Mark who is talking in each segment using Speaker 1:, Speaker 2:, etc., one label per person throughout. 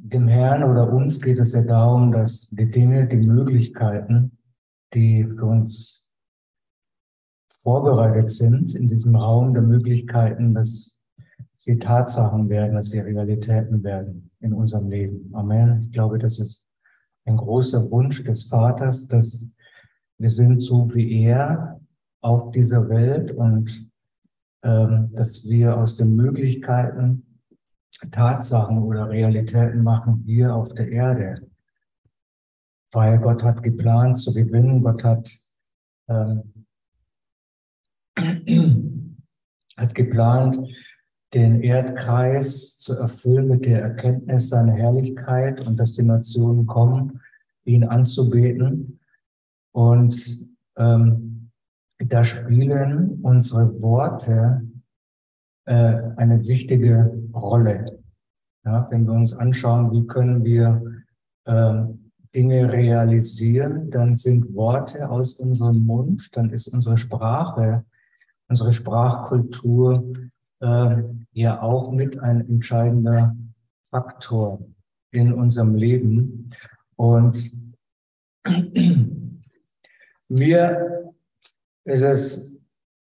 Speaker 1: dem Herrn oder uns geht es ja darum, dass die Dinge, die Möglichkeiten, die für uns vorbereitet sind in diesem Raum der Möglichkeiten, dass sie Tatsachen werden, dass sie Realitäten werden in unserem Leben. Amen. Ich glaube, das ist ein großer Wunsch des Vaters, dass wir sind so wie er auf dieser Welt und ähm, dass wir aus den Möglichkeiten Tatsachen oder Realitäten machen hier auf der Erde. Weil Gott hat geplant zu gewinnen, Gott hat, ähm, hat geplant, den Erdkreis zu erfüllen mit der Erkenntnis seiner Herrlichkeit und dass die Nationen kommen, ihn anzubeten. Und ähm, da spielen unsere Worte äh, eine wichtige Rolle. Ja, wenn wir uns anschauen, wie können wir äh, Dinge realisieren, dann sind Worte aus unserem Mund, dann ist unsere Sprache, unsere Sprachkultur äh, ja auch mit ein entscheidender Faktor in unserem Leben. Und mir ist es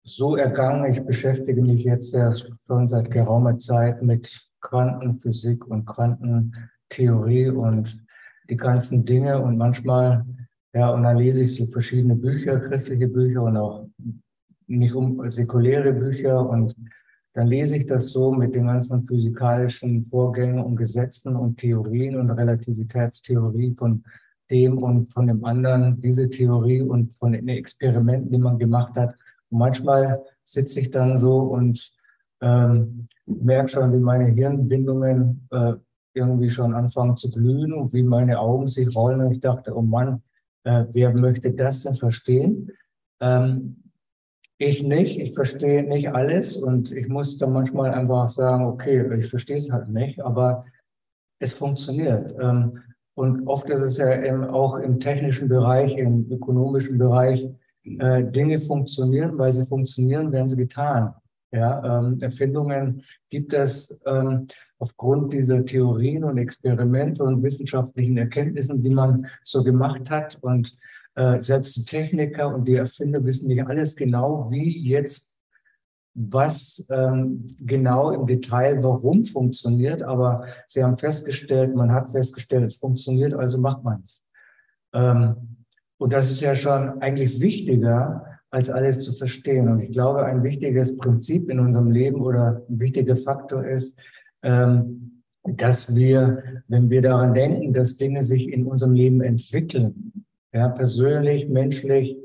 Speaker 1: so ergangen. Ich beschäftige mich jetzt ja schon seit geraumer Zeit mit Quantenphysik und Quantentheorie und die ganzen Dinge. Und manchmal, ja, und dann lese ich so verschiedene Bücher, christliche Bücher und auch nicht um säkuläre Bücher. Und dann lese ich das so mit den ganzen physikalischen Vorgängen und Gesetzen und Theorien und Relativitätstheorie von dem und von dem anderen, diese Theorie und von den Experimenten, die man gemacht hat. Und manchmal sitze ich dann so und ähm, merke schon, wie meine Hirnbindungen äh, irgendwie schon anfangen zu glühen und wie meine Augen sich rollen. Und ich dachte, oh Mann, äh, wer möchte das denn verstehen? Ähm, ich nicht, ich verstehe nicht alles und ich muss dann manchmal einfach sagen, okay, ich verstehe es halt nicht, aber es funktioniert. Ähm, und oft ist es ja im, auch im technischen Bereich, im ökonomischen Bereich, äh, Dinge funktionieren, weil sie funktionieren, werden sie getan. Ja, ähm, Erfindungen gibt es ähm, aufgrund dieser Theorien und Experimente und wissenschaftlichen Erkenntnissen, die man so gemacht hat. Und äh, selbst die Techniker und die Erfinder wissen nicht alles genau, wie jetzt was ähm, genau im Detail warum funktioniert. Aber sie haben festgestellt, man hat festgestellt, es funktioniert, also macht man es. Ähm, und das ist ja schon eigentlich wichtiger, als alles zu verstehen. Und ich glaube, ein wichtiges Prinzip in unserem Leben oder ein wichtiger Faktor ist, ähm, dass wir, wenn wir daran denken, dass Dinge sich in unserem Leben entwickeln, ja, persönlich, menschlich,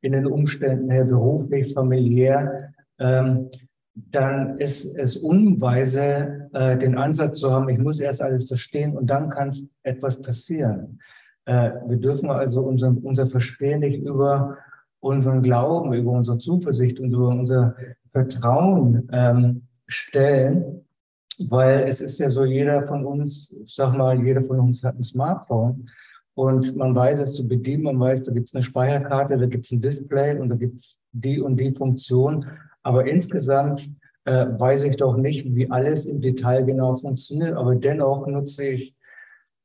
Speaker 1: in den Umständen her, beruflich, familiär, ähm, dann ist es unweise, äh, den Ansatz zu haben, ich muss erst alles verstehen und dann kann etwas passieren. Äh, wir dürfen also unser, unser Verstehen nicht über unseren Glauben, über unsere Zuversicht und über unser Vertrauen ähm, stellen, weil es ist ja so, jeder von uns, ich sag mal, jeder von uns hat ein Smartphone und man weiß es zu bedienen, man weiß, da gibt es eine Speicherkarte, da gibt es ein Display und da gibt es die und die Funktion. Aber insgesamt äh, weiß ich doch nicht, wie alles im Detail genau funktioniert. Aber dennoch nutze ich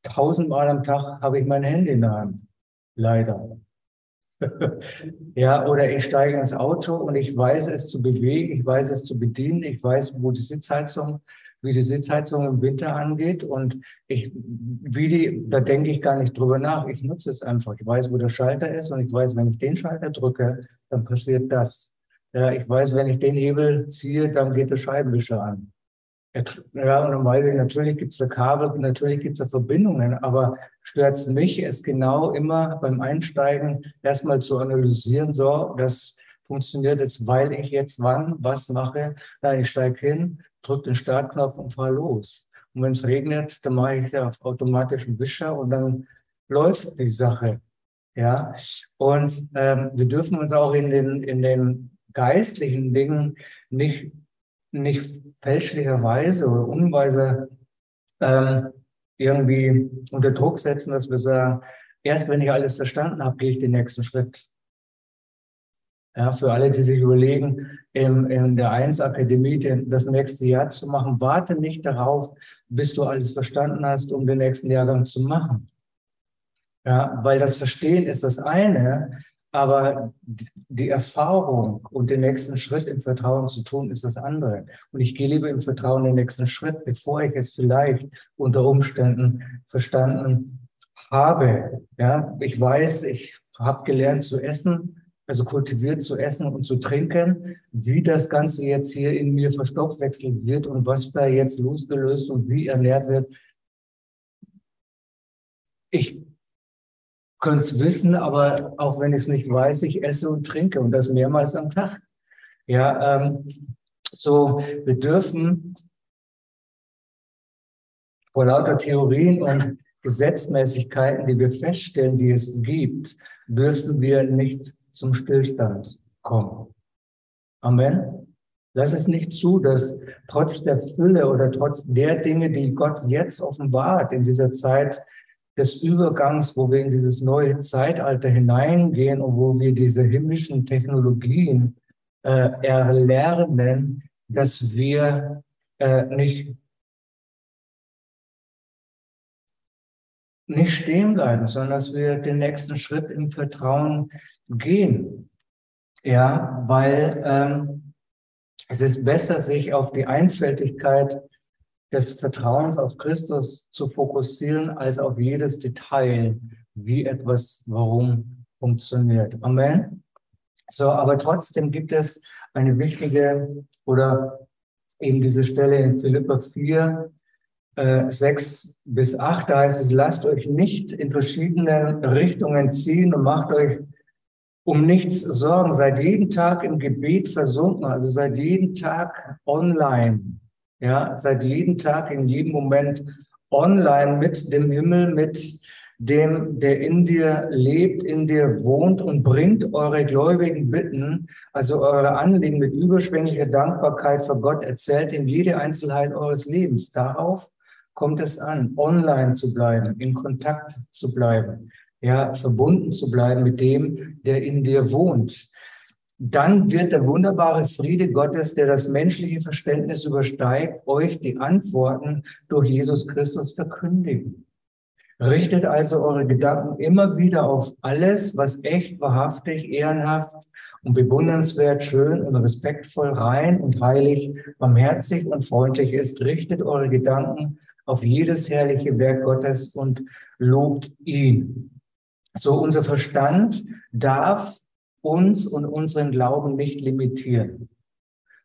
Speaker 1: tausendmal am Tag habe ich mein Handy in der Hand. Leider. ja, oder ich steige ins Auto und ich weiß es zu bewegen, ich weiß es zu bedienen, ich weiß, wo die Sitzheizung, wie die Sitzheizung im Winter angeht und ich, wie die, da denke ich gar nicht drüber nach. Ich nutze es einfach. Ich weiß, wo der Schalter ist und ich weiß, wenn ich den Schalter drücke, dann passiert das. Ja, ich weiß, wenn ich den Hebel ziehe, dann geht der Scheibenwischer an. Ja, und dann weiß ich, natürlich gibt es da Kabel, natürlich gibt es da Verbindungen, aber stört es mich, es genau immer beim Einsteigen erstmal zu analysieren, so, das funktioniert jetzt, weil ich jetzt wann was mache. Nein, ich steige hin, drücke den Startknopf und fahre los. Und wenn es regnet, dann mache ich da auf automatischen Wischer und dann läuft die Sache. Ja, und ähm, wir dürfen uns auch in den, in den geistlichen Dingen nicht nicht fälschlicherweise oder unweise ähm, irgendwie unter Druck setzen, dass wir sagen, erst wenn ich alles verstanden habe, gehe ich den nächsten Schritt. Ja, für alle, die sich überlegen, in, in der 1 Akademie das nächste Jahr zu machen, warte nicht darauf, bis du alles verstanden hast, um den nächsten Jahrgang zu machen. Ja, weil das Verstehen ist das eine, aber die Erfahrung und den nächsten Schritt im Vertrauen zu tun, ist das andere. Und ich gehe lieber im Vertrauen den nächsten Schritt, bevor ich es vielleicht unter Umständen verstanden habe. Ja, ich weiß, ich habe gelernt zu essen, also kultiviert zu essen und zu trinken, wie das Ganze jetzt hier in mir verstoffwechselt wird und was da jetzt losgelöst und wie ernährt wird. Ich könnte es wissen, aber auch wenn ich es nicht weiß, ich esse und trinke und das mehrmals am Tag. Ja, ähm, so, wir dürfen vor lauter Theorien und Gesetzmäßigkeiten, die wir feststellen, die es gibt, dürfen wir nicht zum Stillstand kommen. Amen. Lass es nicht zu, dass trotz der Fülle oder trotz der Dinge, die Gott jetzt offenbart in dieser Zeit, des Übergangs, wo wir in dieses neue Zeitalter hineingehen und wo wir diese himmlischen Technologien äh, erlernen, dass wir äh, nicht, nicht stehen bleiben, sondern dass wir den nächsten Schritt im Vertrauen gehen. Ja, weil ähm, es ist besser, sich auf die Einfältigkeit des Vertrauens auf Christus zu fokussieren, als auf jedes Detail, wie etwas warum funktioniert. Amen. So, aber trotzdem gibt es eine wichtige oder eben diese Stelle in Philippa 4, äh, 6 bis 8, da heißt es, lasst euch nicht in verschiedene Richtungen ziehen und macht euch um nichts sorgen. Seid jeden Tag im Gebet versunken, also seid jeden Tag online ja, seit jedem Tag, in jedem Moment online mit dem Himmel, mit dem, der in dir lebt, in dir wohnt und bringt eure gläubigen Bitten, also eure Anliegen mit überschwänglicher Dankbarkeit vor Gott, erzählt in jede Einzelheit eures Lebens. Darauf kommt es an, online zu bleiben, in Kontakt zu bleiben, ja, verbunden zu bleiben mit dem, der in dir wohnt dann wird der wunderbare Friede Gottes, der das menschliche Verständnis übersteigt, euch die Antworten durch Jesus Christus verkündigen. Richtet also eure Gedanken immer wieder auf alles, was echt, wahrhaftig, ehrenhaft und bewundernswert, schön und respektvoll, rein und heilig, barmherzig und freundlich ist. Richtet eure Gedanken auf jedes herrliche Werk Gottes und lobt ihn. So unser Verstand darf uns und unseren Glauben nicht limitieren.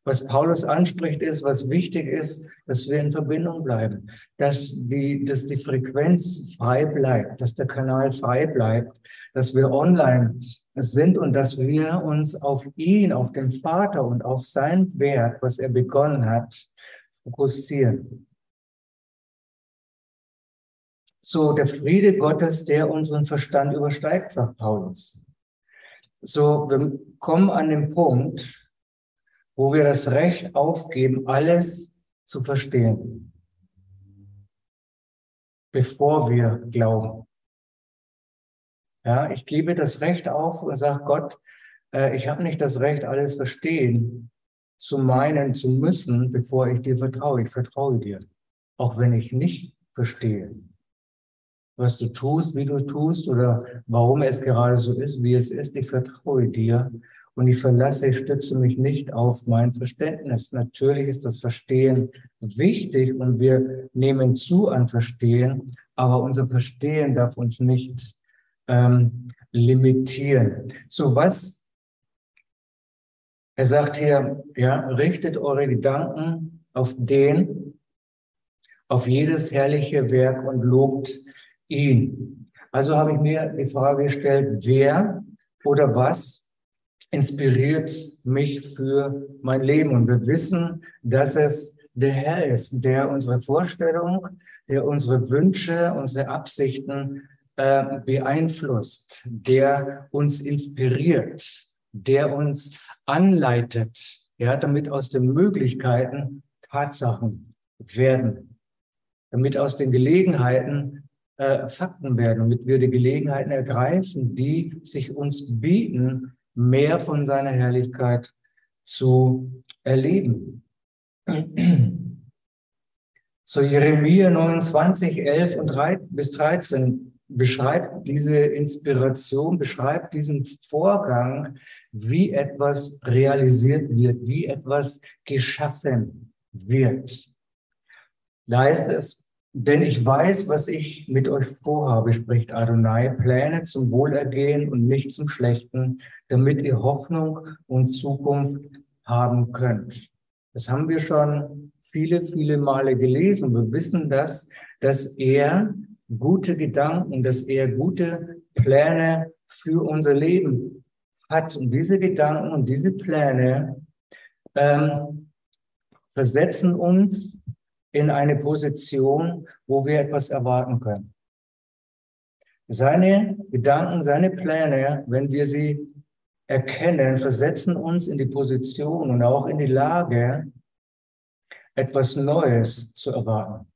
Speaker 1: Was Paulus anspricht, ist, was wichtig ist, dass wir in Verbindung bleiben, dass die, dass die Frequenz frei bleibt, dass der Kanal frei bleibt, dass wir online sind und dass wir uns auf ihn, auf den Vater und auf sein Werk, was er begonnen hat, fokussieren. So der Friede Gottes, der unseren Verstand übersteigt, sagt Paulus. So, wir kommen an den Punkt, wo wir das Recht aufgeben, alles zu verstehen, bevor wir glauben. Ja, ich gebe das Recht auf und sage Gott, äh, ich habe nicht das Recht, alles verstehen zu meinen, zu müssen, bevor ich dir vertraue. Ich vertraue dir, auch wenn ich nicht verstehe was du tust, wie du tust oder warum es gerade so ist, wie es ist. Ich vertraue dir und ich verlasse, ich stütze mich nicht auf mein Verständnis. Natürlich ist das Verstehen wichtig und wir nehmen zu an Verstehen, aber unser Verstehen darf uns nicht ähm, limitieren. So was, er sagt hier, ja, richtet eure Gedanken auf den, auf jedes herrliche Werk und lobt ihn. Also habe ich mir die Frage gestellt, wer oder was inspiriert mich für mein Leben? Und wir wissen, dass es der Herr ist, der unsere Vorstellung, der unsere Wünsche, unsere Absichten äh, beeinflusst, der uns inspiriert, der uns anleitet, ja, damit aus den Möglichkeiten Tatsachen werden, damit aus den Gelegenheiten äh, Fakten werden, damit wir die Gelegenheiten ergreifen, die sich uns bieten mehr von seiner Herrlichkeit zu erleben. So Jeremia 29, 11 und 3, bis 13 beschreibt diese Inspiration, beschreibt diesen Vorgang, wie etwas realisiert wird, wie etwas geschaffen wird. Da heißt es, denn ich weiß, was ich mit euch vorhabe, spricht Adonai, Pläne zum Wohlergehen und nicht zum Schlechten, damit ihr Hoffnung und Zukunft haben könnt. Das haben wir schon viele, viele Male gelesen. Wir wissen das, dass er gute Gedanken, dass er gute Pläne für unser Leben hat. Und diese Gedanken und diese Pläne ähm, versetzen uns in eine Position, wo wir etwas erwarten können. Seine Gedanken, seine Pläne, wenn wir sie erkennen, versetzen uns in die Position und auch in die Lage, etwas Neues zu erwarten.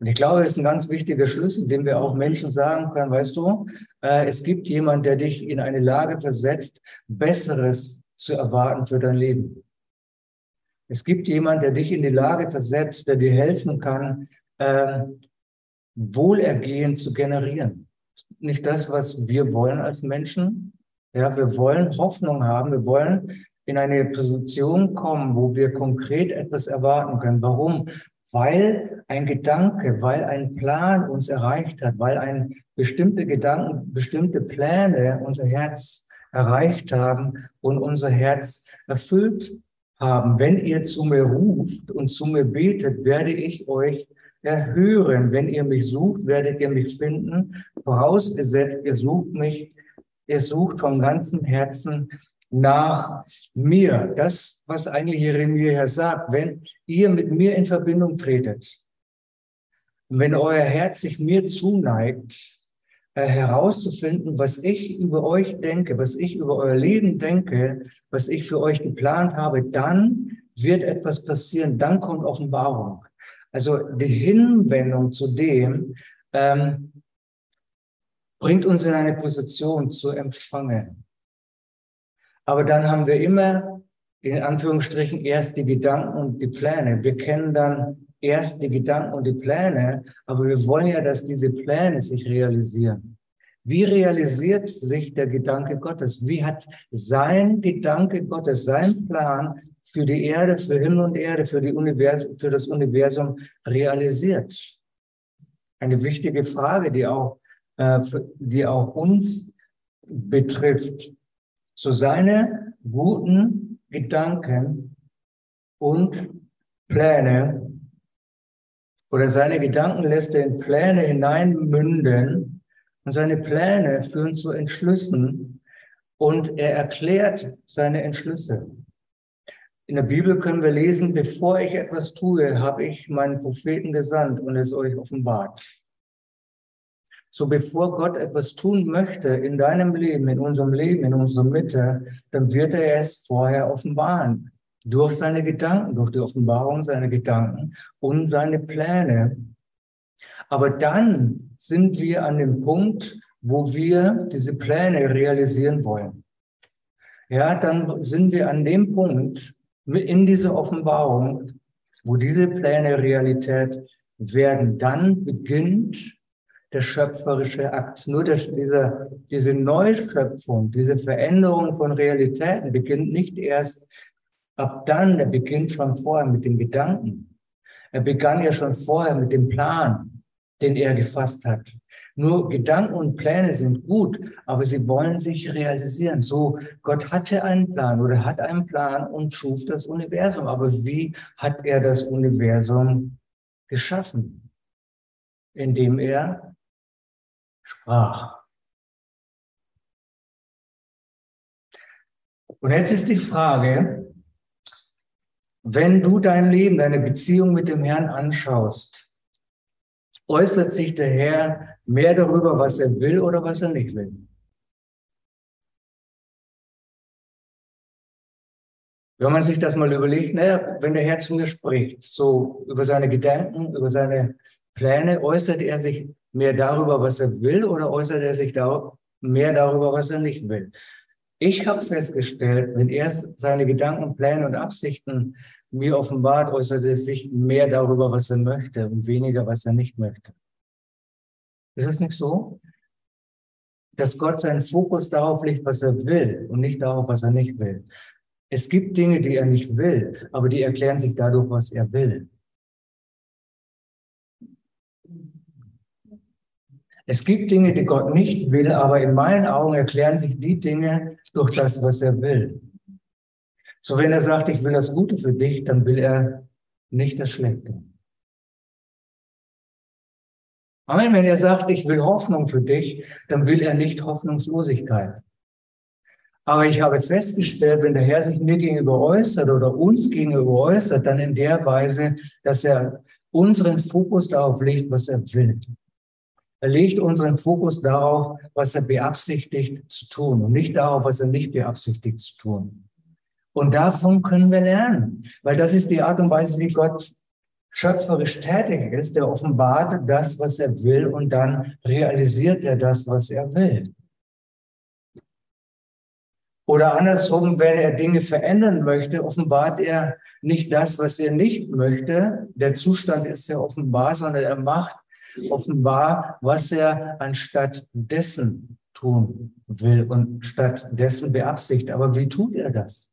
Speaker 1: Und ich glaube, das ist ein ganz wichtiger Schlüssel, den wir auch Menschen sagen können, weißt du, äh, es gibt jemand, der dich in eine Lage versetzt, Besseres zu erwarten für dein Leben. Es gibt jemand, der dich in die Lage versetzt, der dir helfen kann, äh, Wohlergehen zu generieren. Nicht das, was wir wollen als Menschen. Ja, wir wollen Hoffnung haben. Wir wollen in eine Position kommen, wo wir konkret etwas erwarten können. Warum? Weil ein Gedanke, weil ein Plan uns erreicht hat, weil ein bestimmte Gedanken, bestimmte Pläne unser Herz erreicht haben und unser Herz erfüllt haben. Wenn ihr zu mir ruft und zu mir betet, werde ich euch erhören. Wenn ihr mich sucht, werdet ihr mich finden. Vorausgesetzt, ihr sucht mich, ihr sucht vom ganzen Herzen nach mir. Das, was eigentlich Jeremia hier sagt, wenn ihr mit mir in Verbindung tretet, wenn euer Herz sich mir zuneigt, herauszufinden, was ich über euch denke, was ich über euer Leben denke, was ich für euch geplant habe, dann wird etwas passieren, dann kommt Offenbarung. Also die Hinwendung zu dem ähm, bringt uns in eine Position zu empfangen. Aber dann haben wir immer in Anführungsstrichen erst die Gedanken und die Pläne. Wir kennen dann erst die Gedanken und die Pläne, aber wir wollen ja, dass diese Pläne sich realisieren. Wie realisiert sich der Gedanke Gottes? Wie hat sein Gedanke Gottes, sein Plan für die Erde, für Himmel und Erde, für, für das Universum realisiert? Eine wichtige Frage, die auch, äh, die auch uns betrifft. Zu seine guten Gedanken und Pläne oder seine Gedanken lässt er in Pläne hineinmünden und seine Pläne führen zu Entschlüssen und er erklärt seine Entschlüsse. In der Bibel können wir lesen, bevor ich etwas tue, habe ich meinen Propheten gesandt und es euch offenbart. So bevor Gott etwas tun möchte in deinem Leben, in unserem Leben, in unserer Mitte, dann wird er es vorher offenbaren durch seine Gedanken, durch die Offenbarung seiner Gedanken und seine Pläne. Aber dann sind wir an dem Punkt, wo wir diese Pläne realisieren wollen. Ja, dann sind wir an dem Punkt in dieser Offenbarung, wo diese Pläne Realität werden. Dann beginnt der schöpferische Akt. Nur der, diese, diese Neuschöpfung, diese Veränderung von Realitäten beginnt nicht erst Ab dann, er beginnt schon vorher mit den Gedanken. Er begann ja schon vorher mit dem Plan, den er gefasst hat. Nur Gedanken und Pläne sind gut, aber sie wollen sich realisieren. So, Gott hatte einen Plan oder hat einen Plan und schuf das Universum. Aber wie hat er das Universum geschaffen? Indem er sprach. Und jetzt ist die Frage, wenn du dein Leben, deine Beziehung mit dem Herrn anschaust, äußert sich der Herr mehr darüber, was er will oder was er nicht will. Wenn man sich das mal überlegt, naja, wenn der Herr zu mir spricht, so über seine Gedanken, über seine Pläne, äußert er sich mehr darüber, was er will, oder äußert er sich da mehr darüber, was er nicht will. Ich habe festgestellt, wenn er seine Gedanken, Pläne und Absichten mir offenbart, äußert er sich mehr darüber, was er möchte und weniger, was er nicht möchte. Ist das nicht so? Dass Gott seinen Fokus darauf legt, was er will und nicht darauf, was er nicht will. Es gibt Dinge, die er nicht will, aber die erklären sich dadurch, was er will. Es gibt Dinge, die Gott nicht will, aber in meinen Augen erklären sich die Dinge durch das, was er will. So wenn er sagt, ich will das Gute für dich, dann will er nicht das Schlechte. Amen. Wenn er sagt, ich will Hoffnung für dich, dann will er nicht Hoffnungslosigkeit. Aber ich habe festgestellt, wenn der Herr sich mir gegenüber äußert oder uns gegenüber äußert, dann in der Weise, dass er unseren Fokus darauf legt, was er will. Er legt unseren Fokus darauf, was er beabsichtigt zu tun und nicht darauf, was er nicht beabsichtigt zu tun. Und davon können wir lernen, weil das ist die Art und Weise, wie Gott schöpferisch tätig ist. Er offenbart das, was er will und dann realisiert er das, was er will. Oder andersrum, wenn er Dinge verändern möchte, offenbart er nicht das, was er nicht möchte. Der Zustand ist ja offenbar, sondern er macht offenbar, was er anstatt dessen tun will und stattdessen beabsichtigt. Aber wie tut er das?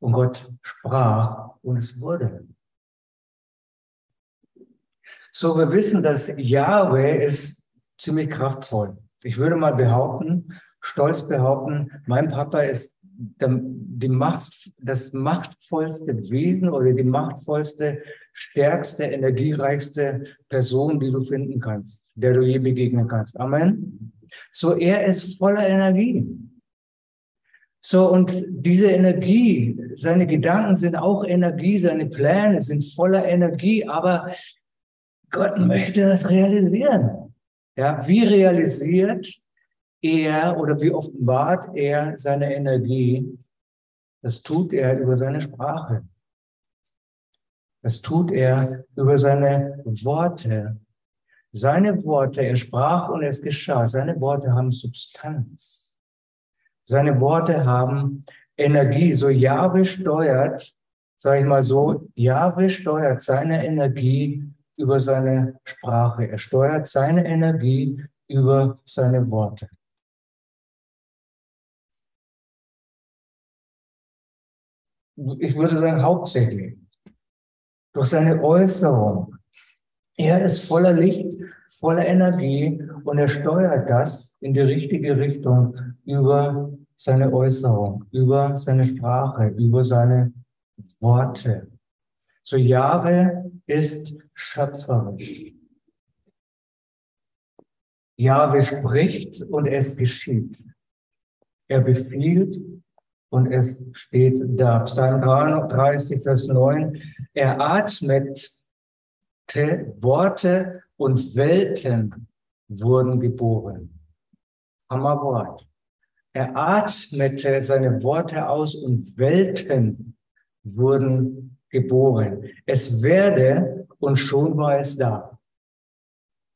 Speaker 1: Und Gott sprach und es wurde. So, wir wissen, dass Yahweh ist ziemlich kraftvoll. Ich würde mal behaupten, stolz behaupten, mein Papa ist die Macht, das machtvollste Wesen oder die machtvollste, stärkste, energiereichste Person, die du finden kannst, der du je begegnen kannst. Amen. So, er ist voller Energie. So, und diese Energie, seine Gedanken sind auch Energie, seine Pläne sind voller Energie, aber Gott möchte das realisieren. Ja, wie realisiert er oder wie offenbart er seine Energie? Das tut er über seine Sprache. Das tut er über seine Worte. Seine Worte, er sprach und es geschah. Seine Worte haben Substanz. Seine Worte haben Energie. So Jahwe steuert, sage ich mal so, Jahwe steuert seine Energie über seine Sprache. Er steuert seine Energie über seine Worte. ich würde sagen, hauptsächlich durch seine Äußerung. Er ist voller Licht, voller Energie und er steuert das in die richtige Richtung über seine Äußerung, über seine Sprache, über seine Worte. So Jahwe ist schöpferisch. Jahwe spricht und es geschieht. Er befiehlt und es steht da. Psalm 33, Vers 9. Er atmete Worte und Welten wurden geboren. Hammerwort. Er atmete seine Worte aus und Welten wurden geboren. Es werde und schon war es da.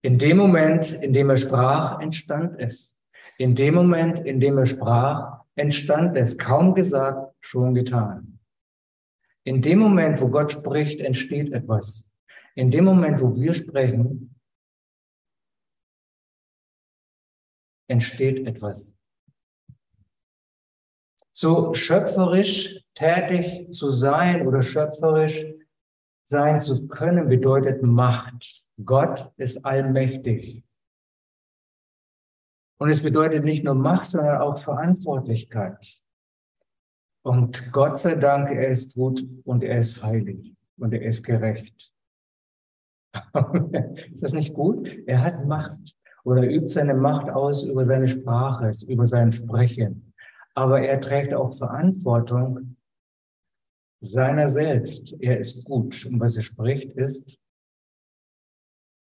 Speaker 1: In dem Moment, in dem er sprach, entstand es. In dem Moment, in dem er sprach, entstand es, kaum gesagt, schon getan. In dem Moment, wo Gott spricht, entsteht etwas. In dem Moment, wo wir sprechen, entsteht etwas. So schöpferisch tätig zu sein oder schöpferisch sein zu können, bedeutet Macht. Gott ist allmächtig. Und es bedeutet nicht nur Macht, sondern auch Verantwortlichkeit. Und Gott sei Dank, er ist gut und er ist heilig und er ist gerecht. ist das nicht gut? Er hat Macht oder übt seine Macht aus über seine Sprache, über sein Sprechen. Aber er trägt auch Verantwortung seiner selbst. Er ist gut. Und was er spricht, ist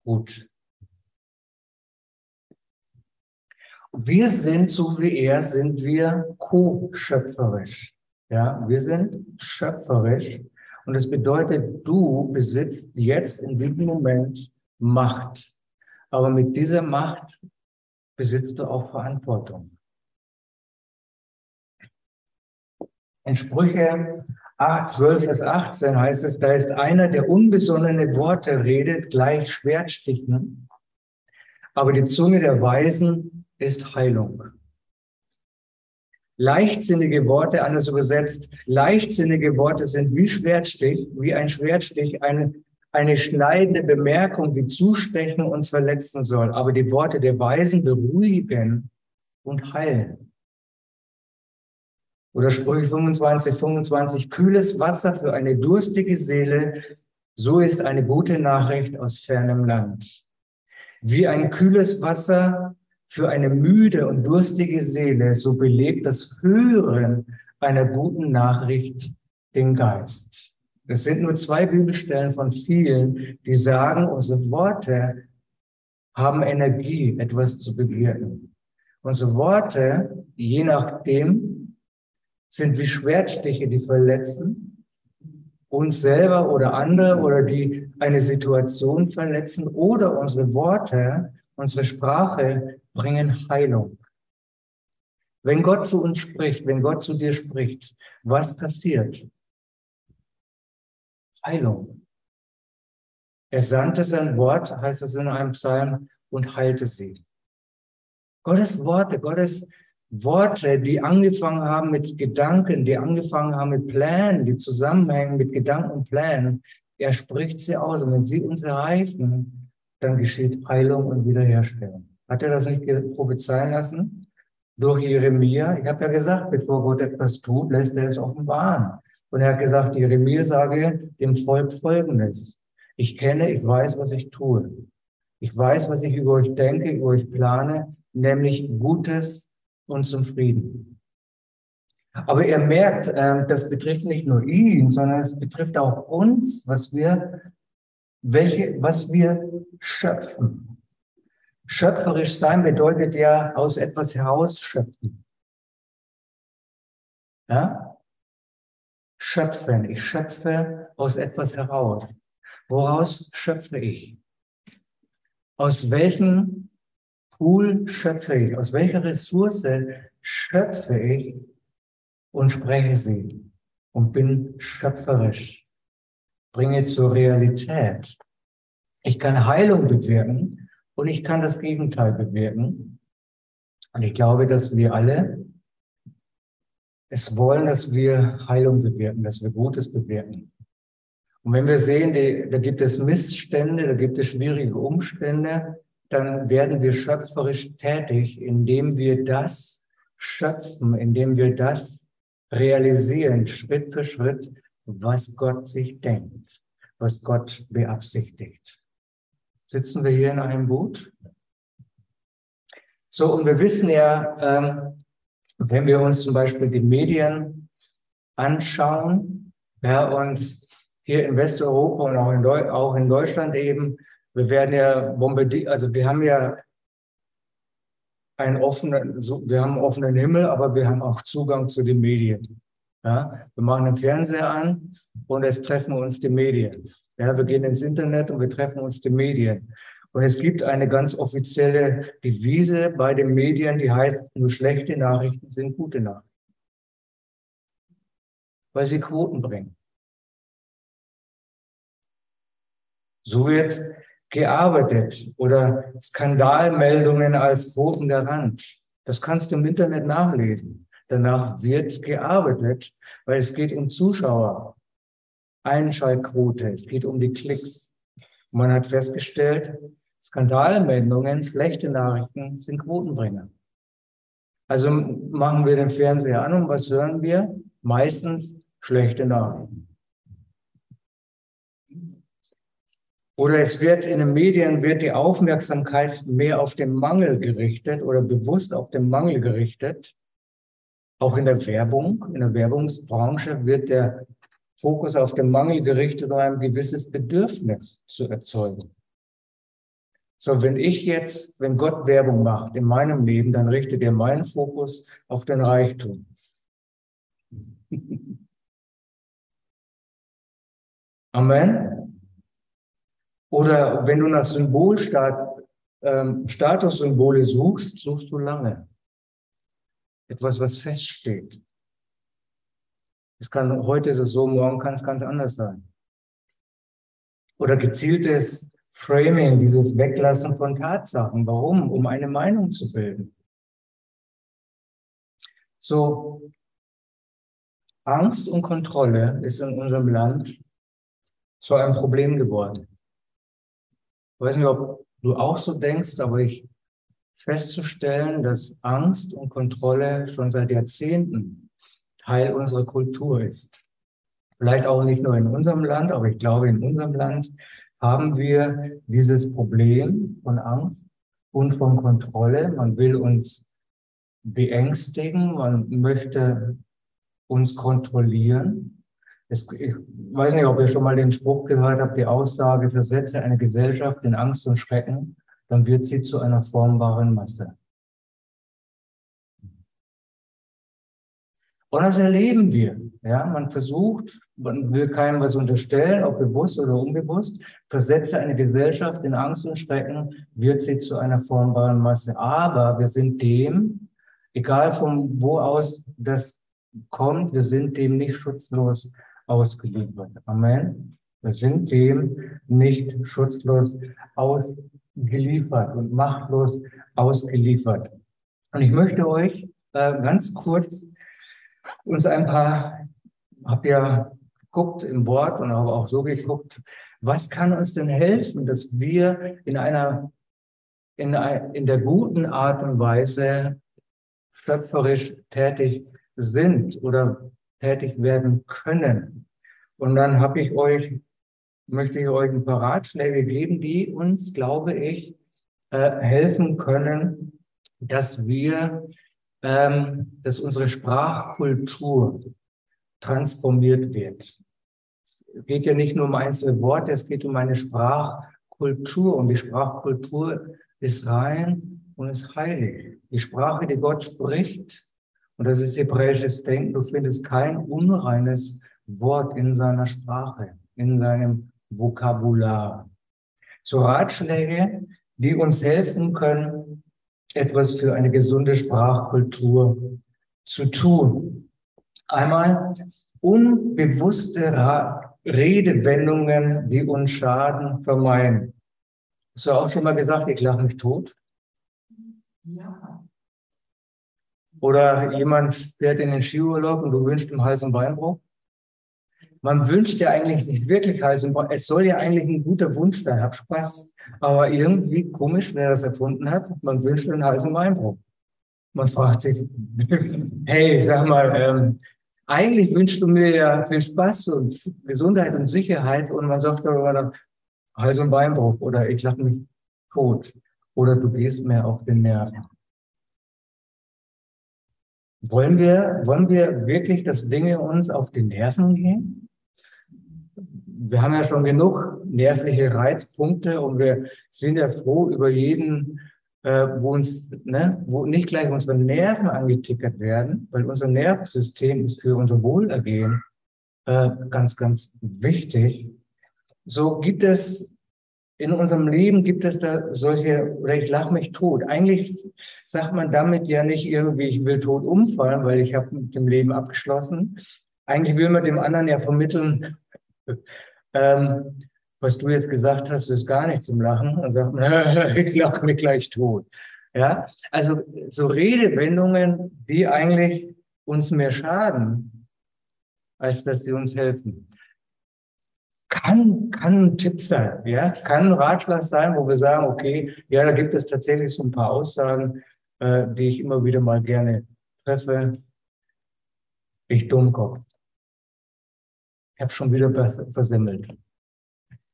Speaker 1: gut. Wir sind, so wie er, sind wir co-schöpferisch. Ja, wir sind schöpferisch. Und das bedeutet, du besitzt jetzt in diesem Moment Macht. Aber mit dieser Macht besitzt du auch Verantwortung. In Sprüche 8, 12 bis 18 heißt es, da ist einer, der unbesonnene Worte redet, gleich Schwertstichen, aber die Zunge der Weisen ist Heilung. Leichtsinnige Worte, anders übersetzt, leichtsinnige Worte sind wie Schwertstich, wie ein Schwertstich, eine, eine schneidende Bemerkung, die zustechen und verletzen soll. Aber die Worte der Weisen beruhigen und heilen. Oder Sprüche 25, 25, kühles Wasser für eine durstige Seele, so ist eine gute Nachricht aus fernem Land. Wie ein kühles Wasser für eine müde und durstige Seele, so belebt das Hören einer guten Nachricht den Geist. Es sind nur zwei Bibelstellen von vielen, die sagen, unsere Worte haben Energie, etwas zu bewirken. Unsere Worte, je nachdem, sind wie Schwertstiche, die verletzen, uns selber oder andere oder die eine Situation verletzen oder unsere Worte, unsere Sprache bringen Heilung. Wenn Gott zu uns spricht, wenn Gott zu dir spricht, was passiert? Heilung. Er sandte sein Wort, heißt es in einem Psalm, und heilte sie. Gottes Worte, Gottes Worte, die angefangen haben mit Gedanken, die angefangen haben mit Plänen, die zusammenhängen mit Gedanken und Plänen, er spricht sie aus. Und wenn sie uns erreichen, dann geschieht Heilung und Wiederherstellung. Hat er das nicht prophezeien lassen? Durch Jeremia. Ich habe ja gesagt, bevor Gott etwas tut, lässt er es offenbaren. Und er hat gesagt, Jeremia sage dem Volk Folgendes. Ich kenne, ich weiß, was ich tue. Ich weiß, was ich über euch denke, über euch plane, nämlich Gutes und zum Frieden. Aber er merkt, äh, das betrifft nicht nur ihn, sondern es betrifft auch uns, was wir, welche, was wir schöpfen. Schöpferisch sein bedeutet ja aus etwas herausschöpfen. Ja? Schöpfen. Ich schöpfe aus etwas heraus. Woraus schöpfe ich? Aus welchem Pool schöpfe ich? Aus welcher Ressource schöpfe ich und spreche sie und bin schöpferisch? Bringe zur Realität. Ich kann Heilung bewirken und ich kann das Gegenteil bewirken. Und ich glaube, dass wir alle es wollen, dass wir Heilung bewirken, dass wir Gutes bewirken. Und wenn wir sehen, die, da gibt es Missstände, da gibt es schwierige Umstände, dann werden wir schöpferisch tätig, indem wir das schöpfen, indem wir das realisieren, Schritt für Schritt, was Gott sich denkt, was Gott beabsichtigt. Sitzen wir hier in einem Boot? So, und wir wissen ja, ähm, wenn wir uns zum Beispiel die Medien anschauen, ja, und hier in Westeuropa und auch in, Deu auch in Deutschland eben, wir werden ja bombardiert, also wir haben ja einen offenen, wir haben einen offenen Himmel, aber wir haben auch Zugang zu den Medien. Ja, wir machen den Fernseher an und jetzt treffen uns die Medien. Ja, wir gehen ins Internet und wir treffen uns die Medien. Und es gibt eine ganz offizielle Devise bei den Medien, die heißt, nur schlechte Nachrichten sind gute Nachrichten. Weil sie Quoten bringen. So wird gearbeitet oder Skandalmeldungen als der Rand. Das kannst du im Internet nachlesen. Danach wird gearbeitet, weil es geht um Zuschauer, Einschaltquote, es geht um die Klicks. man hat festgestellt, Skandalmeldungen, schlechte Nachrichten sind Quotenbringer. Also machen wir den Fernseher an und was hören wir? Meistens schlechte Nachrichten. Oder es wird in den Medien wird die Aufmerksamkeit mehr auf den Mangel gerichtet oder bewusst auf den Mangel gerichtet. Auch in der Werbung, in der Werbungsbranche wird der Fokus auf den Mangel gerichtet, um ein gewisses Bedürfnis zu erzeugen. So, wenn ich jetzt, wenn Gott Werbung macht in meinem Leben, dann richtet er meinen Fokus auf den Reichtum. Amen. Oder wenn du nach Symbolstaat ähm, Statussymbole suchst, suchst du lange. Etwas, was feststeht. Es kann, heute ist es so, morgen kann es ganz anders sein. Oder gezieltes Framing, dieses Weglassen von Tatsachen. Warum? Um eine Meinung zu bilden. So, Angst und Kontrolle ist in unserem Land zu einem Problem geworden. Ich weiß nicht, ob du auch so denkst, aber ich festzustellen, dass Angst und Kontrolle schon seit Jahrzehnten Teil unserer Kultur ist. Vielleicht auch nicht nur in unserem Land, aber ich glaube, in unserem Land haben wir dieses Problem von Angst und von Kontrolle. Man will uns beängstigen, man möchte uns kontrollieren. Es, ich weiß nicht, ob ihr schon mal den Spruch gehört habt, die Aussage, versetze eine Gesellschaft in Angst und Schrecken, dann wird sie zu einer formbaren Masse. Und das erleben wir. Ja, man versucht, man will keinem was unterstellen, ob bewusst oder unbewusst, versetze eine Gesellschaft in Angst und Schrecken, wird sie zu einer formbaren Masse. Aber wir sind dem, egal von wo aus das kommt, wir sind dem nicht schutzlos ausgeliefert. Amen. Wir sind dem nicht schutzlos ausgeliefert und machtlos ausgeliefert. Und ich möchte euch äh, ganz kurz uns ein paar, habt ihr geguckt im Wort und habe auch so geguckt, was kann uns denn helfen, dass wir in einer, in, in der guten Art und Weise schöpferisch tätig sind oder tätig werden können. Und dann habe ich euch, möchte ich euch ein paar Ratschläge geben, die uns, glaube ich, äh, helfen können, dass wir, ähm, dass unsere Sprachkultur transformiert wird. Es geht ja nicht nur um einzelne Worte, es geht um eine Sprachkultur. Und die Sprachkultur ist rein und ist heilig. Die Sprache, die Gott spricht, und das ist hebräisches Denken. Du findest kein unreines Wort in seiner Sprache, in seinem Vokabular. So Ratschläge, die uns helfen können, etwas für eine gesunde Sprachkultur zu tun. Einmal unbewusste Redewendungen, die uns Schaden vermeiden. Hast du auch schon mal gesagt, ich lache mich tot? Ja. Oder jemand fährt in den Skiurlaub und du wünschst ihm Hals- und Beinbruch. Man wünscht ja eigentlich nicht wirklich Hals- und Beinbruch. Es soll ja eigentlich ein guter Wunsch sein, hab Spaß. Aber irgendwie komisch, wer das erfunden hat, man wünscht einen Hals- und Beinbruch. Man fragt sich, hey, sag mal, ähm, eigentlich wünschst du mir ja viel Spaß und Gesundheit und Sicherheit und man sagt darüber dann Hals- und Beinbruch oder ich lache mich tot oder du gehst mir auf den Nerven. Wollen wir, wollen wir wirklich, dass Dinge uns auf die Nerven gehen? Wir haben ja schon genug nervliche Reizpunkte und wir sind ja froh über jeden, äh, wo uns, ne, wo nicht gleich unsere Nerven angetickert werden, weil unser Nervensystem ist für unser Wohlergehen äh, ganz, ganz wichtig. So gibt es in unserem Leben gibt es da solche, oder ich lache mich tot. Eigentlich sagt man damit ja nicht irgendwie, ich will tot umfallen, weil ich habe mit dem Leben abgeschlossen. Eigentlich will man dem anderen ja vermitteln, ähm, was du jetzt gesagt hast, ist gar nicht zum Lachen. Und sagt ich lache mich gleich tot. Ja, also so Redewendungen, die eigentlich uns mehr schaden, als dass sie uns helfen kann, kann ein Tipp sein, ja, kann ein Ratschlag sein, wo wir sagen, okay, ja, da gibt es tatsächlich so ein paar Aussagen, äh, die ich immer wieder mal gerne treffe. Ich Dummkopf. Ich habe schon wieder versimmelt.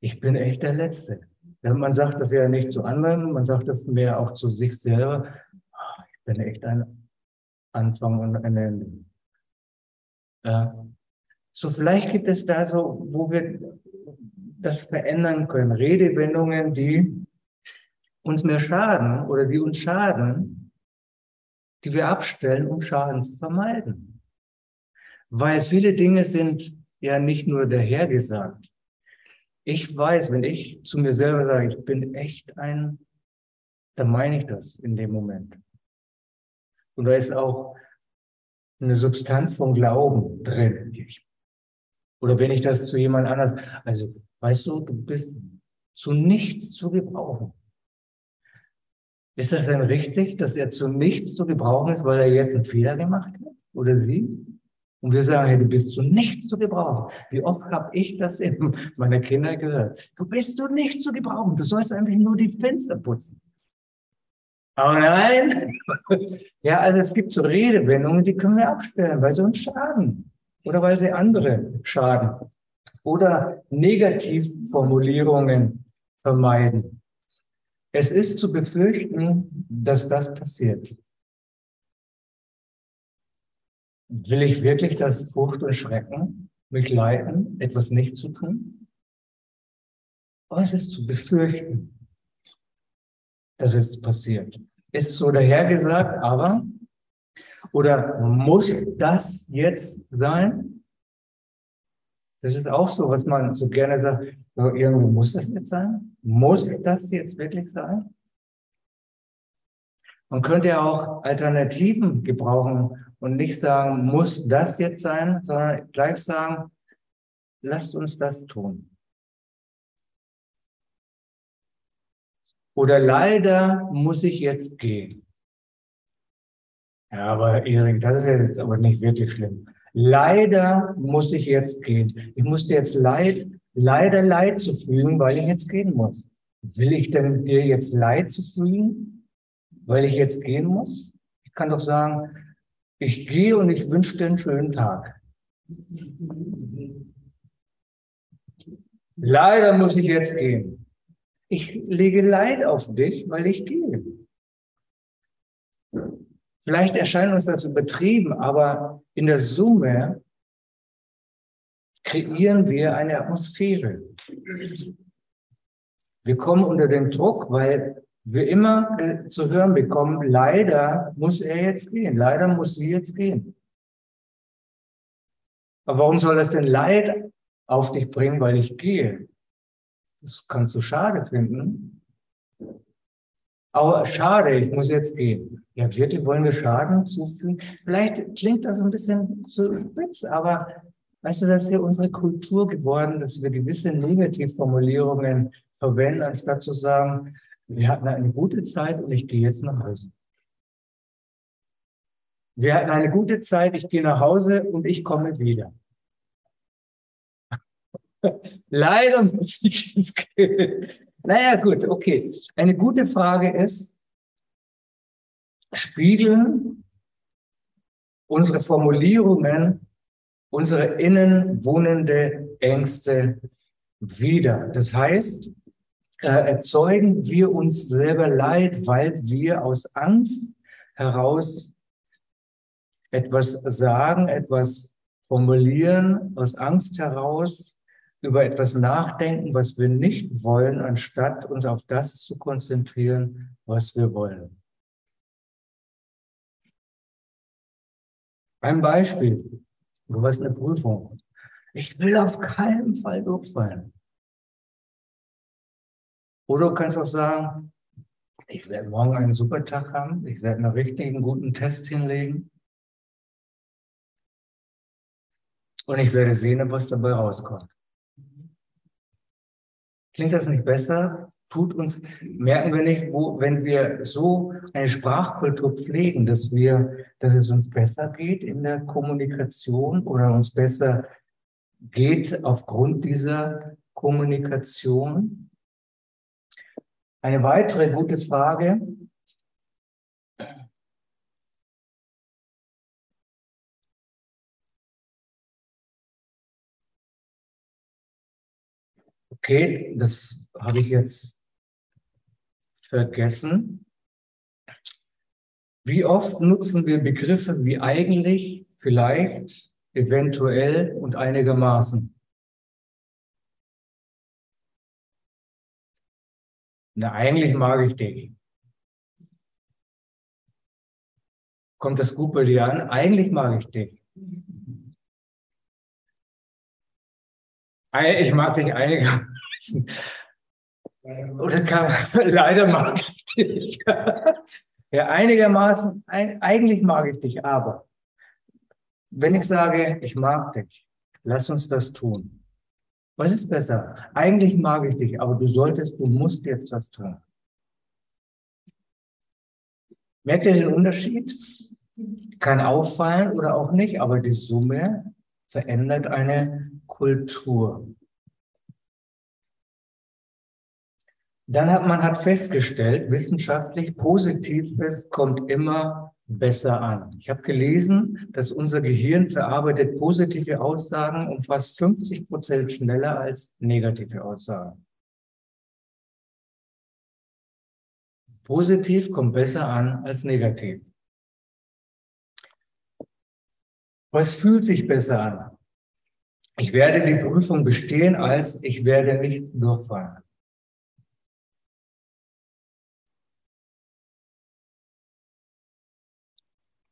Speaker 1: Ich bin echt der Letzte. Man sagt das ja nicht zu anderen, man sagt das mehr auch zu sich selber. Ah, ich bin echt ein Anfang und ein Ende. Ja. So vielleicht gibt es da so, wo wir das verändern können. Redewendungen, die uns mehr schaden oder die uns schaden, die wir abstellen, um Schaden zu vermeiden. Weil viele Dinge sind ja nicht nur dahergesagt. Ich weiß, wenn ich zu mir selber sage, ich bin echt ein dann meine ich das in dem Moment. Und da ist auch eine Substanz von Glauben drin. Oder wenn ich das zu jemand anders, also weißt du, du bist zu nichts zu gebrauchen. Ist das denn richtig, dass er zu nichts zu gebrauchen ist, weil er jetzt einen Fehler gemacht hat? Oder sie? Und wir sagen, hey, du bist zu nichts zu gebrauchen. Wie oft habe ich das in meiner Kinder gehört? Du bist zu nichts zu gebrauchen. Du sollst einfach nur die Fenster putzen. Aber nein. Ja, also es gibt so Redewendungen, die können wir abstellen, weil sie uns schaden. Oder weil sie andere schaden. Oder Negativformulierungen vermeiden. Es ist zu befürchten, dass das passiert. Will ich wirklich, dass Furcht und Schrecken mich leiten, etwas nicht zu tun? Es ist zu befürchten, dass es passiert. Ist so dahergesagt, aber oder muss das jetzt sein? Das ist auch so, was man so gerne sagt, so irgendwie muss das jetzt sein? Muss das jetzt wirklich sein? Man könnte ja auch Alternativen gebrauchen und nicht sagen, muss das jetzt sein, sondern gleich sagen, lasst uns das tun. Oder leider muss ich jetzt gehen. Ja, aber Erik, das ist jetzt aber nicht wirklich schlimm. Leider muss ich jetzt gehen. Ich musste jetzt leid, leider Leid zu fühlen, weil ich jetzt gehen muss. Will ich denn dir jetzt Leid zu fühlen, weil ich jetzt gehen muss? Ich kann doch sagen, ich gehe und ich wünsche dir einen schönen Tag. Leider muss ich jetzt gehen. Ich lege Leid auf dich, weil ich gehe. Vielleicht erscheint uns das übertrieben, aber in der Summe kreieren wir eine Atmosphäre. Wir kommen unter den Druck, weil wir immer äh, zu hören bekommen, leider muss er jetzt gehen, leider muss sie jetzt gehen. Aber warum soll das denn Leid auf dich bringen, weil ich gehe? Das kannst du schade finden. Aber schade, ich muss jetzt gehen. Ja, wirklich wollen wir Schaden zufügen? Vielleicht klingt das ein bisschen zu spitz, aber weißt du, das ist ja unsere Kultur geworden, dass wir gewisse Negativformulierungen verwenden, anstatt zu sagen, wir hatten eine gute Zeit und ich gehe jetzt nach Hause. Wir hatten eine gute Zeit, ich gehe nach Hause und ich komme wieder. Leider muss ich ins gehen. Naja, gut, okay. Eine gute Frage ist, spiegeln unsere Formulierungen unsere innen wohnende Ängste wieder. Das heißt, äh, erzeugen wir uns selber Leid, weil wir aus Angst heraus etwas sagen, etwas formulieren, aus Angst heraus über etwas nachdenken, was wir nicht wollen, anstatt uns auf das zu konzentrieren, was wir wollen. Ein Beispiel. Du hast eine Prüfung. Ich will auf keinen Fall durchfallen. Oder du kannst auch sagen, ich werde morgen einen super Tag haben, ich werde einen richtigen guten Test hinlegen und ich werde sehen, was dabei rauskommt. Klingt das nicht besser? Tut uns, merken wir nicht, wo, wenn wir so eine Sprachkultur pflegen, dass wir, dass es uns besser geht in der Kommunikation oder uns besser geht aufgrund dieser Kommunikation? Eine weitere gute Frage. Okay, das habe ich jetzt vergessen. Wie oft nutzen wir Begriffe wie eigentlich, vielleicht, eventuell und einigermaßen? Na, eigentlich mag ich dich. Kommt das gut bei dir an? Eigentlich mag ich dich. Ich mag dich einigermaßen. Oder kann, leider mag ich dich. ja, einigermaßen, eigentlich mag ich dich, aber wenn ich sage, ich mag dich, lass uns das tun. Was ist besser? Eigentlich mag ich dich, aber du solltest, du musst jetzt das tun. Merkt ihr den Unterschied? Kann auffallen oder auch nicht, aber die Summe verändert eine Kultur. Dann hat man hat festgestellt, wissenschaftlich, Positives kommt immer besser an. Ich habe gelesen, dass unser Gehirn verarbeitet positive Aussagen um fast 50 Prozent schneller als negative Aussagen. Positiv kommt besser an als negativ. Was fühlt sich besser an? Ich werde die Prüfung bestehen, als ich werde nicht durchfallen.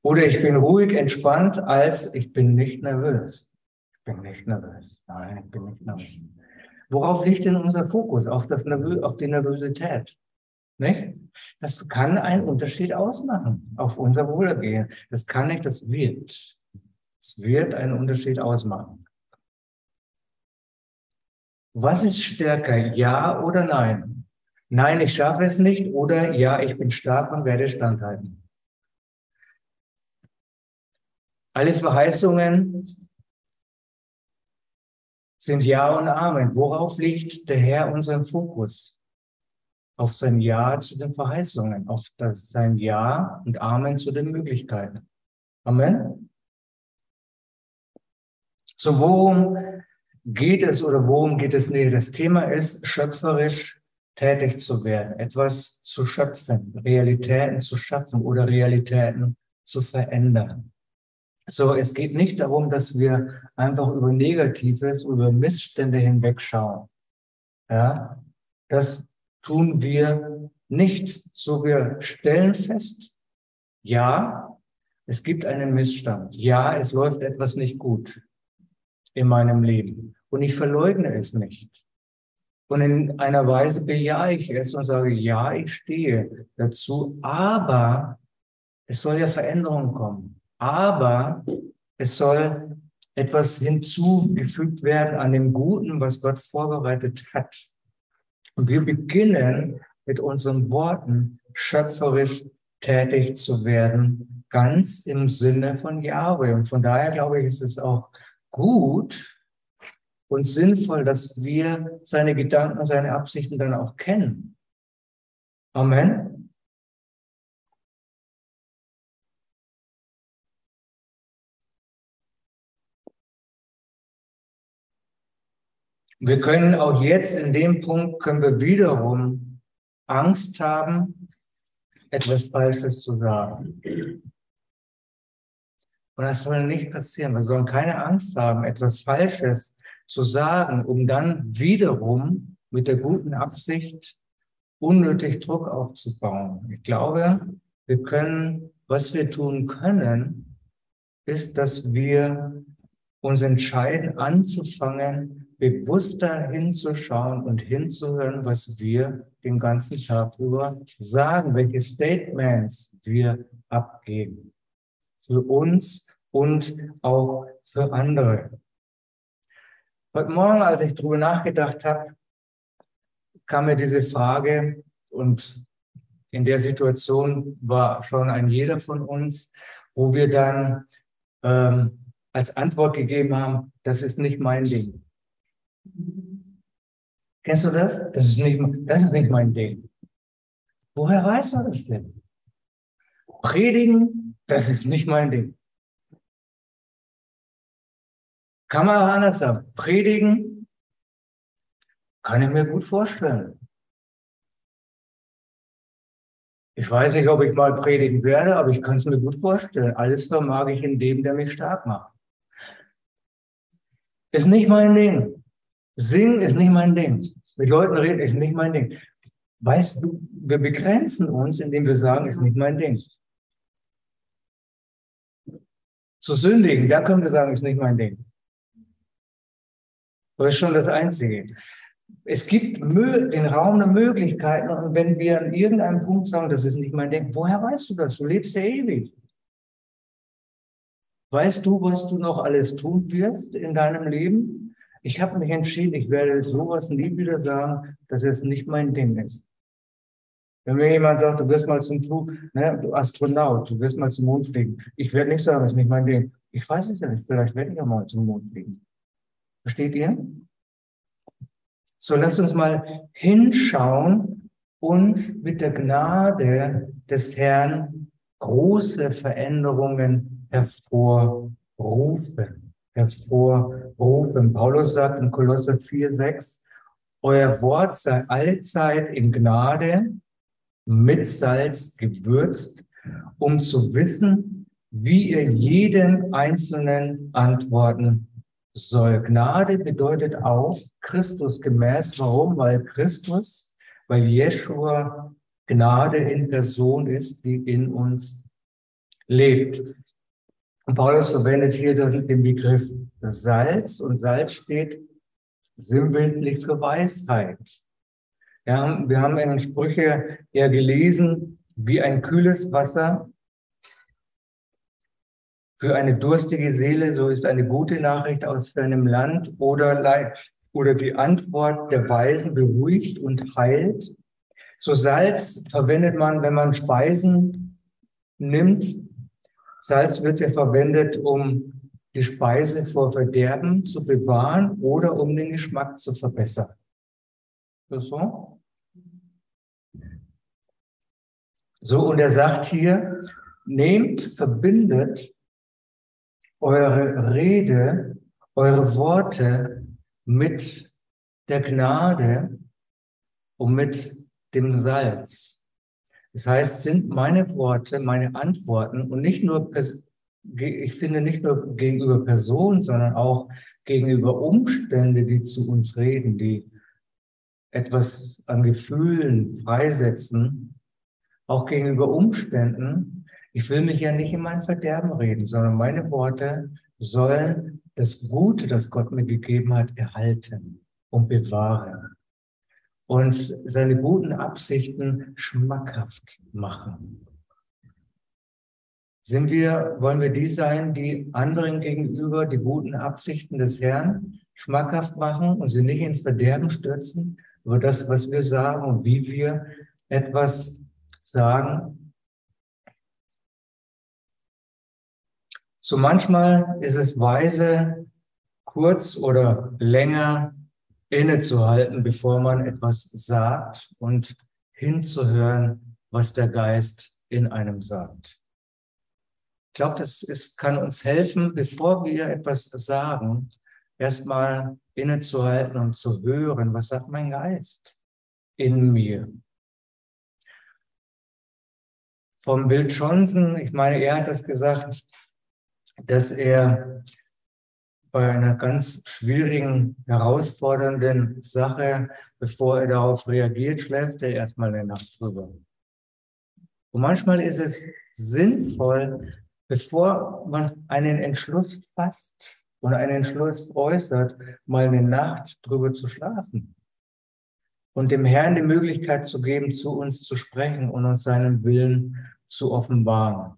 Speaker 1: Oder ich bin ruhig, entspannt, als ich bin nicht nervös. Ich bin nicht nervös. Nein, ich bin nicht nervös. Worauf liegt denn unser Fokus? Auf, das Nervö auf die Nervosität. Nicht? Das kann einen Unterschied ausmachen auf unser Wohlergehen. Das kann nicht, das wird. Es wird einen Unterschied ausmachen. Was ist stärker, ja oder nein? Nein, ich schaffe es nicht oder ja, ich bin stark und werde standhalten. Alle Verheißungen sind Ja und Amen. Worauf liegt der Herr unseren Fokus? Auf sein Ja zu den Verheißungen, auf das, sein Ja und Amen zu den Möglichkeiten. Amen. So, worum geht es oder worum geht es nicht? Das Thema ist, schöpferisch tätig zu werden, etwas zu schöpfen, Realitäten zu schaffen oder Realitäten zu verändern. So, es geht nicht darum, dass wir einfach über Negatives, über Missstände hinwegschauen. Ja, das tun wir nicht. So, wir stellen fest, ja, es gibt einen Missstand. Ja, es läuft etwas nicht gut in meinem Leben. Und ich verleugne es nicht. Und in einer Weise bejahe ich es und sage, ja, ich stehe dazu, aber es soll ja Veränderung kommen aber es soll etwas hinzugefügt werden an dem Guten, was Gott vorbereitet hat. Und wir beginnen mit unseren Worten schöpferisch tätig zu werden, ganz im Sinne von Jahwe. Und von daher glaube ich, ist es auch gut und sinnvoll, dass wir seine Gedanken, seine Absichten dann auch kennen. Amen. Wir können auch jetzt in dem Punkt, können wir wiederum Angst haben, etwas Falsches zu sagen. Und das soll nicht passieren. Wir sollen keine Angst haben, etwas Falsches zu sagen, um dann wiederum mit der guten Absicht unnötig Druck aufzubauen. Ich glaube, wir können, was wir tun können, ist, dass wir uns entscheiden, anzufangen, bewusster hinzuschauen und hinzuhören, was wir den ganzen Tag über sagen, welche Statements wir abgeben. Für uns und auch für andere. Heute Morgen, als ich darüber nachgedacht habe, kam mir diese Frage und in der Situation war schon ein jeder von uns, wo wir dann ähm, als Antwort gegeben haben, das ist nicht mein Ding. Kennst du das? Das ist nicht, das ist nicht mein Ding. Woher weißt du das denn? Predigen, das ist nicht mein Ding. Kann man auch anders sagen. Predigen kann ich mir gut vorstellen. Ich weiß nicht, ob ich mal predigen werde, aber ich kann es mir gut vorstellen. Alles vermag ich in dem, der mich stark macht. Ist nicht mein Ding. Singen ist nicht mein Ding. Mit Leuten reden ist nicht mein Ding. Weißt du, wir begrenzen uns, indem wir sagen, ist nicht mein Ding. Zu sündigen, da können wir sagen, ist nicht mein Ding. Das ist schon das Einzige. es gibt den Raum der Möglichkeiten und wenn wir an irgendeinem Punkt sagen, das ist nicht mein Ding, woher weißt du das? Du lebst ja ewig. Weißt du, was du noch alles tun wirst in deinem Leben? Ich habe mich entschieden, ich werde sowas nie wieder sagen, dass es nicht mein Ding ist. Wenn mir jemand sagt, du wirst mal zum Flug, ne, du Astronaut, du wirst mal zum Mond fliegen. Ich werde nicht sagen, das ist nicht mein Ding. Ich weiß es ja nicht, vielleicht werde ich ja mal zum Mond fliegen. Versteht ihr? So, lasst uns mal hinschauen, uns mit der Gnade des Herrn große Veränderungen hervorrufen. Hervorrufen. Paulus sagt in Kolosse 4, 6, euer Wort sei allzeit in Gnade, mit Salz gewürzt, um zu wissen, wie ihr jeden Einzelnen antworten soll. Gnade bedeutet auch Christus gemäß. Warum? Weil Christus, weil Jeshua Gnade in Person ist, die in uns lebt. Und Paulus verwendet hier den Begriff Salz und Salz steht sinnbildlich für Weisheit. Ja, wir haben in den Sprüche ja gelesen, wie ein kühles Wasser für eine durstige Seele, so ist eine gute Nachricht aus fernem Land oder, oder die Antwort der Weisen beruhigt und heilt. So Salz verwendet man, wenn man Speisen nimmt. Salz wird ja verwendet, um die Speise vor Verderben zu bewahren oder um den Geschmack zu verbessern. So? So, und er sagt hier, nehmt, verbindet eure Rede, eure Worte mit der Gnade und mit dem Salz. Das heißt, sind meine Worte, meine Antworten und nicht nur, ich finde nicht nur gegenüber Personen, sondern auch gegenüber Umstände, die zu uns reden, die etwas an Gefühlen freisetzen, auch gegenüber Umständen. Ich will mich ja nicht in mein Verderben reden, sondern meine Worte sollen das Gute, das Gott mir gegeben hat, erhalten und bewahren und seine guten Absichten schmackhaft machen. Sind wir, wollen wir die sein, die anderen gegenüber die guten Absichten des Herrn schmackhaft machen und sie nicht ins Verderben stürzen, über das, was wir sagen und wie wir etwas sagen. So manchmal ist es weise, kurz oder länger innezuhalten, bevor man etwas sagt und hinzuhören, was der Geist in einem sagt. Ich glaube, das ist, kann uns helfen, bevor wir etwas sagen, erstmal innezuhalten und zu hören, was sagt mein Geist in mir vom Bill Johnson. Ich meine, er hat das gesagt, dass er bei einer ganz schwierigen, herausfordernden Sache, bevor er darauf reagiert, schläft er erstmal eine Nacht drüber. Und manchmal ist es sinnvoll, bevor man einen Entschluss fasst und einen Entschluss äußert, mal eine Nacht drüber zu schlafen und dem Herrn die Möglichkeit zu geben, zu uns zu sprechen und uns seinen Willen zu offenbaren.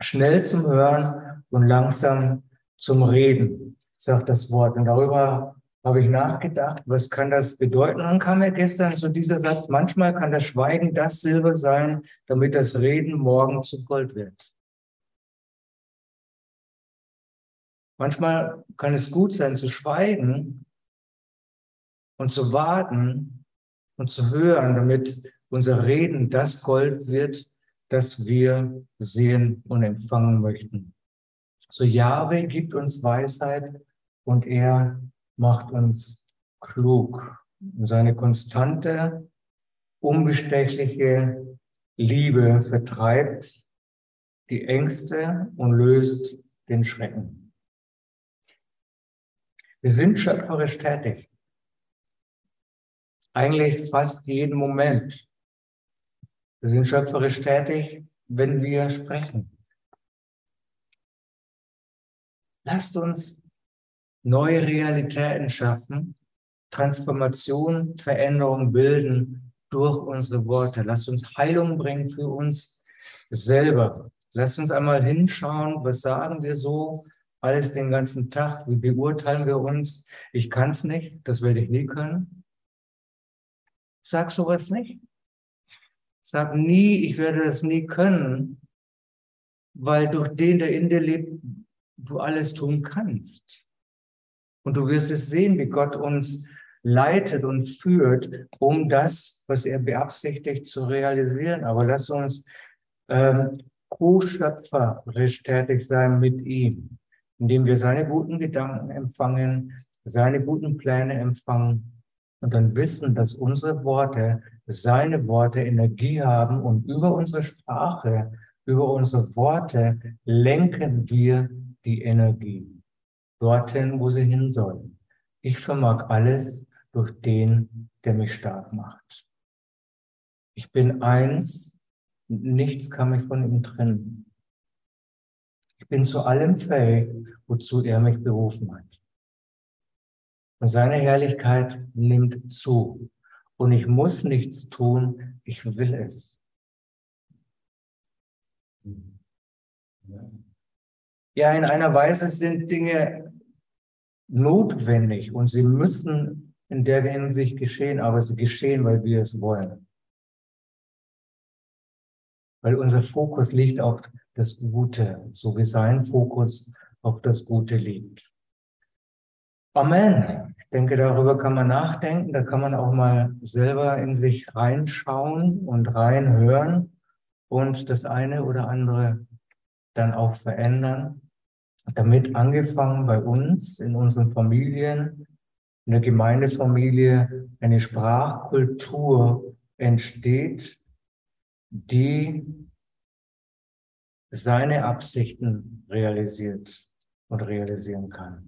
Speaker 1: Schnell zum Hören und langsam zum Reden, sagt das Wort. Und darüber habe ich nachgedacht, was kann das bedeuten? Und kam mir gestern so dieser Satz, manchmal kann das Schweigen das Silber sein, damit das Reden morgen zu Gold wird. Manchmal kann es gut sein zu schweigen und zu warten und zu hören, damit unser Reden das Gold wird, das wir sehen und empfangen möchten. So Jahwe gibt uns Weisheit und er macht uns klug. Und seine konstante, unbestechliche Liebe vertreibt die Ängste und löst den Schrecken. Wir sind schöpferisch tätig. Eigentlich fast jeden Moment. Wir sind schöpferisch tätig, wenn wir sprechen. Lasst uns neue Realitäten schaffen Transformation, Veränderung bilden durch unsere Worte. Lass uns Heilung bringen für uns selber. Lass uns einmal hinschauen, was sagen wir so alles den ganzen Tag, wie beurteilen wir uns. Ich kann es nicht, das werde ich nie können. Sag sowas nicht. Sag nie, ich werde das nie können, weil durch den, der in dir lebt, du alles tun kannst. Und du wirst es sehen, wie Gott uns leitet und führt, um das, was er beabsichtigt, zu realisieren. Aber lass uns ähm, co-schöpferisch tätig sein mit ihm, indem wir seine guten Gedanken empfangen, seine guten Pläne empfangen und dann wissen, dass unsere Worte, seine Worte Energie haben und über unsere Sprache, über unsere Worte lenken wir die Energie dorthin, wo sie hin soll. Ich vermag alles durch den, der mich stark macht. Ich bin eins, nichts kann mich von ihm trennen. Ich bin zu allem fähig, wozu er mich berufen hat. Und seine Herrlichkeit nimmt zu. Und ich muss nichts tun, ich will es. Ja, in einer Weise sind Dinge notwendig und sie müssen in der Hinsicht geschehen, aber sie geschehen, weil wir es wollen. Weil unser Fokus liegt auf das Gute, so wie sein Fokus auf das Gute liegt. Amen. Ich denke, darüber kann man nachdenken. Da kann man auch mal selber in sich reinschauen und reinhören und das eine oder andere dann auch verändern. Damit angefangen bei uns, in unseren Familien, in der Gemeindefamilie, eine Sprachkultur entsteht, die seine Absichten realisiert und realisieren kann.